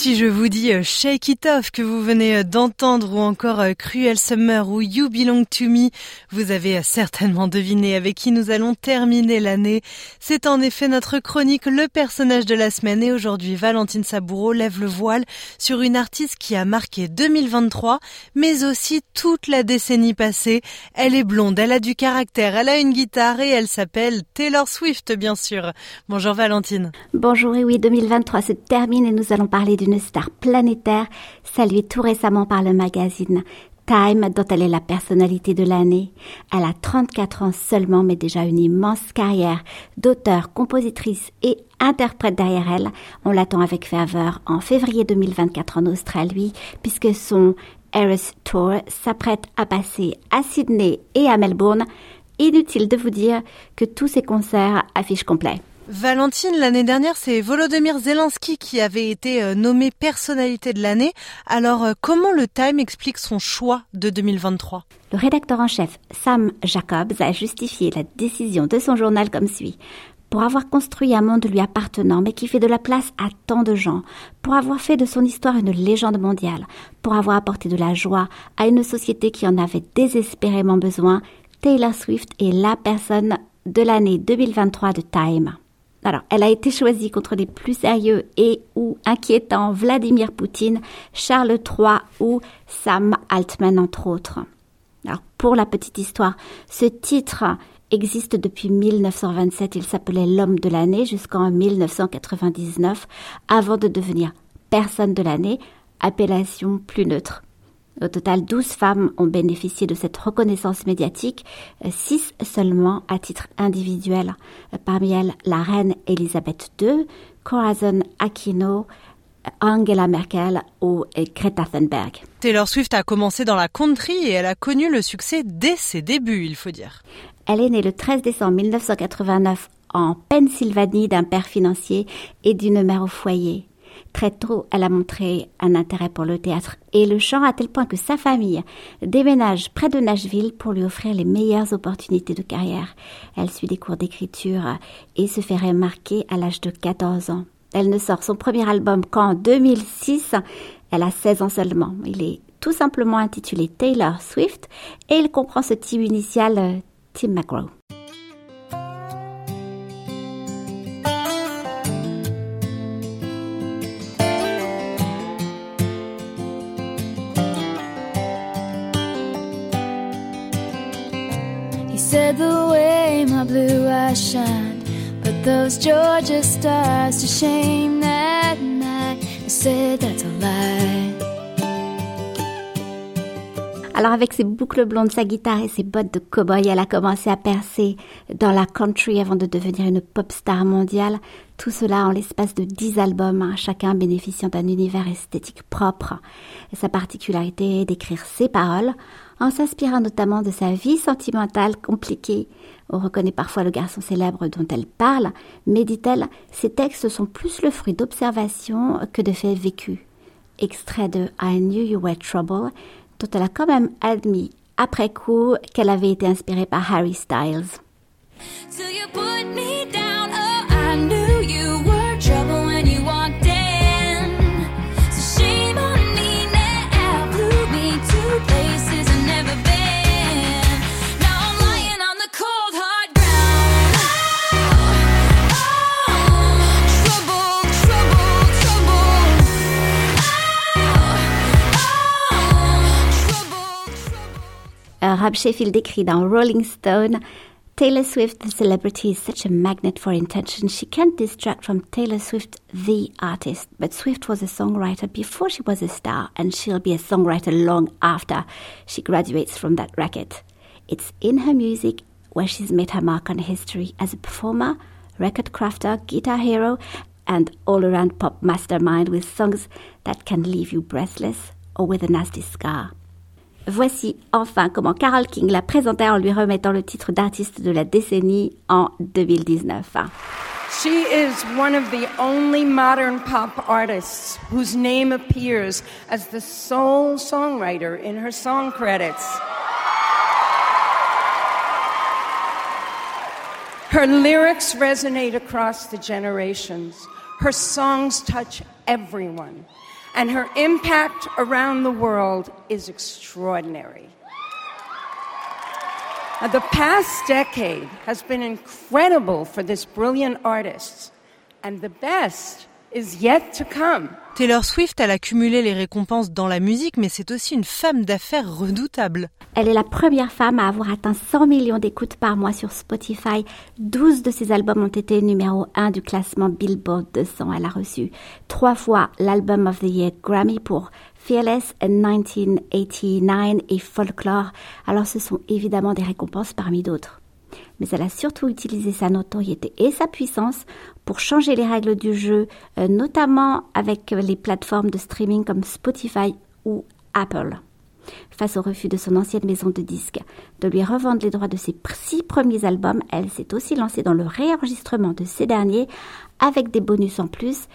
Si je vous dis euh, Shake It Off que vous venez euh, d'entendre ou encore euh, Cruel Summer ou You Belong to Me, vous avez certainement deviné avec qui nous allons terminer l'année. C'est en effet notre chronique Le personnage de la semaine et aujourd'hui Valentine Saboureau lève le voile sur une artiste qui a marqué 2023 mais aussi toute la décennie passée. Elle est blonde, elle a du caractère, elle a une guitare et elle s'appelle Taylor Swift bien sûr. Bonjour Valentine. Bonjour, et oui, 2023 se termine et nous allons parler d'une star planétaire saluée tout récemment par le magazine Time, dont elle est la personnalité de l'année. Elle a 34 ans seulement, mais déjà une immense carrière d'auteur, compositrice et interprète derrière elle. On l'attend avec ferveur en février 2024 en Australie, puisque son Eras Tour s'apprête à passer à Sydney et à Melbourne. Inutile de vous dire que tous ces concerts affichent complet. Valentine, l'année dernière, c'est Volodymyr Zelensky qui avait été euh, nommé personnalité de l'année. Alors, euh, comment le Time explique son choix de 2023 Le rédacteur en chef Sam Jacobs a justifié la décision de son journal comme suit. Pour avoir construit un monde lui appartenant, mais qui fait de la place à tant de gens, pour avoir fait de son histoire une légende mondiale, pour avoir apporté de la joie à une société qui en avait désespérément besoin, Taylor Swift est la personne de l'année 2023 de Time. Alors, elle a été choisie contre les plus sérieux et ou inquiétants Vladimir Poutine, Charles III ou Sam Altman, entre autres. Alors, pour la petite histoire, ce titre existe depuis 1927. Il s'appelait l'homme de l'année jusqu'en 1999, avant de devenir personne de l'année, appellation plus neutre. Au total, 12 femmes ont bénéficié de cette reconnaissance médiatique, 6 seulement à titre individuel. Parmi elles, la reine Elisabeth II, Corazon Aquino, Angela Merkel ou Greta Thunberg. Taylor Swift a commencé dans la country et elle a connu le succès dès ses débuts, il faut dire. Elle est née le 13 décembre 1989 en Pennsylvanie d'un père financier et d'une mère au foyer. Très tôt, elle a montré un intérêt pour le théâtre et le chant à tel point que sa famille déménage près de Nashville pour lui offrir les meilleures opportunités de carrière. Elle suit des cours d'écriture et se fait remarquer à l'âge de 14 ans. Elle ne sort son premier album qu'en 2006. Elle a 16 ans seulement. Il est tout simplement intitulé Taylor Swift et il comprend ce type initial euh, Tim McGraw. Alors avec ses boucles blondes, sa guitare et ses bottes de cow-boy, elle a commencé à percer dans la country avant de devenir une pop star mondiale. Tout cela en l'espace de 10 albums, hein, chacun bénéficiant d'un univers esthétique propre. Et sa particularité est d'écrire ses paroles en s'inspirant notamment de sa vie sentimentale compliquée. On reconnaît parfois le garçon célèbre dont elle parle, mais dit-elle, ses textes sont plus le fruit d'observations que de faits vécus. Extrait de I Knew You Were Trouble, dont elle a quand même admis après coup qu'elle avait été inspirée par Harry Styles. Till you put me down. Rob Sheffield écrit dans Rolling Stone Taylor Swift, the celebrity, is such a magnet for intention. She can't distract from Taylor Swift, the artist. But Swift was a songwriter before she was a star, and she'll be a songwriter long after she graduates from that racket. It's in her music where she's made her mark on history as a performer, record crafter, guitar hero, and all around pop mastermind with songs that can leave you breathless or with a nasty scar. Voici enfin comment Carol King la présentait en lui remettant le titre d'artiste de la décennie en 2019. She is one of the only modern pop artists whose name appears as the sole songwriter in her song credits. Her lyrics resonate across the generations. Her songs touch everyone. And her impact around the world is extraordinary. Uh, The past decade has been incredible for this brilliant artist, and the best is yet to come. Taylor Swift, elle a cumulé les récompenses dans la musique, mais c'est aussi une femme d'affaires redoutable. Elle est la première femme à avoir atteint 100 millions d'écoutes par mois sur Spotify. 12 de ses albums ont été numéro 1 du classement Billboard 200. Elle a reçu trois fois l'Album of the Year Grammy pour Fearless in 1989 et Folklore. Alors ce sont évidemment des récompenses parmi d'autres. Mais elle a surtout utilisé sa notoriété et sa puissance pour changer les règles du jeu, euh, notamment avec les plateformes de streaming comme Spotify ou Apple. Face au refus de son ancienne maison de disques de lui revendre les droits de ses six premiers albums, elle s'est aussi lancée dans le réenregistrement de ces derniers avec des bonus en plus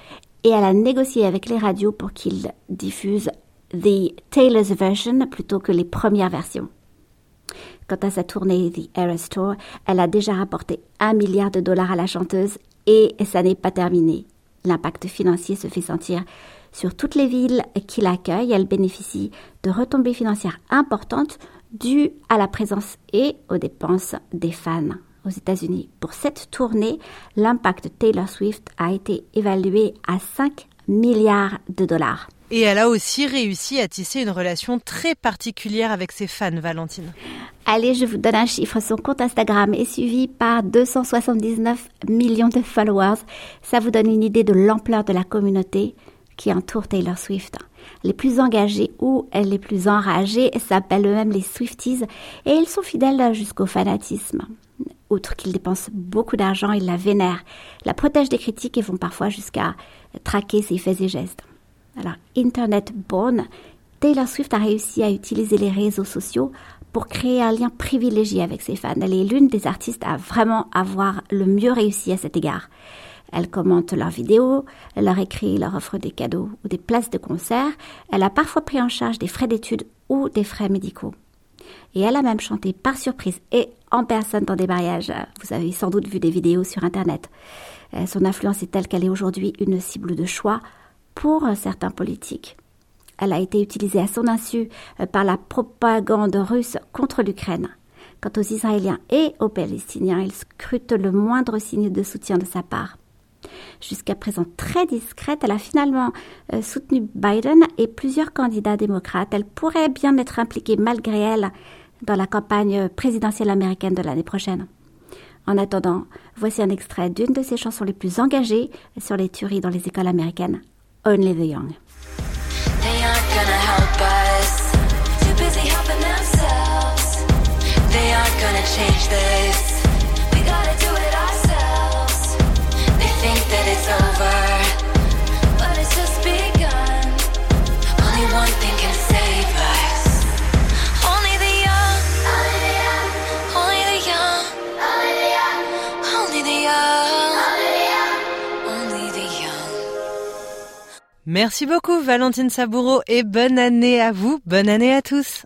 et elle a négocié avec les radios pour qu'ils diffusent The Taylor's Version plutôt que les premières versions. Quant à sa tournée The Eras Tour, elle a déjà rapporté un milliard de dollars à la chanteuse et ça n'est pas terminé. L'impact financier se fait sentir sur toutes les villes qui l'accueillent. Elle bénéficie de retombées financières importantes dues à la présence et aux dépenses des fans aux États-Unis. Pour cette tournée, l'impact de Taylor Swift a été évalué à 5 milliards de dollars. Et elle a aussi réussi à tisser une relation très particulière avec ses fans, Valentine. Allez, je vous donne un chiffre. Son compte Instagram est suivi par 279 millions de followers. Ça vous donne une idée de l'ampleur de la communauté qui entoure Taylor Swift. Les plus engagés ou les plus enragés s'appellent eux-mêmes les Swifties et ils sont fidèles jusqu'au fanatisme. Outre qu'ils dépensent beaucoup d'argent, ils la vénèrent, la protègent des critiques et vont parfois jusqu'à traquer ses faits et gestes. Alors, Internet born, Taylor Swift a réussi à utiliser les réseaux sociaux pour créer un lien privilégié avec ses fans. Elle est l'une des artistes à vraiment avoir le mieux réussi à cet égard. Elle commente leurs vidéos, elle leur écrit, leur offre des cadeaux ou des places de concert. Elle a parfois pris en charge des frais d'études ou des frais médicaux. Et elle a même chanté par surprise et en personne dans des mariages. Vous avez sans doute vu des vidéos sur Internet. Euh, Son influence est telle qu'elle est aujourd'hui une cible de choix pour certains politiques. Elle a été utilisée à son insu euh, par la propagande russe contre l'Ukraine. Quant aux Israéliens et aux Palestiniens, ils scrutent le moindre signe de soutien de sa part. Jusqu'à présent très discrète, elle a finalement euh, soutenu Biden et plusieurs candidats démocrates. Elle pourrait bien être impliquée malgré elle dans la campagne présidentielle américaine de l'année prochaine. En attendant, voici un extrait d'une de ses chansons les plus engagées sur les tueries dans les écoles américaines, Only the Young. They aren't gonna help us. Merci beaucoup, Valentine Saboureau, et bonne année à vous, bonne année à tous.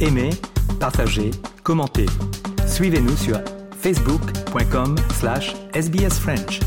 Aimez, partagez, commentez. Suivez-nous sur facebook.com slash sbsfrench.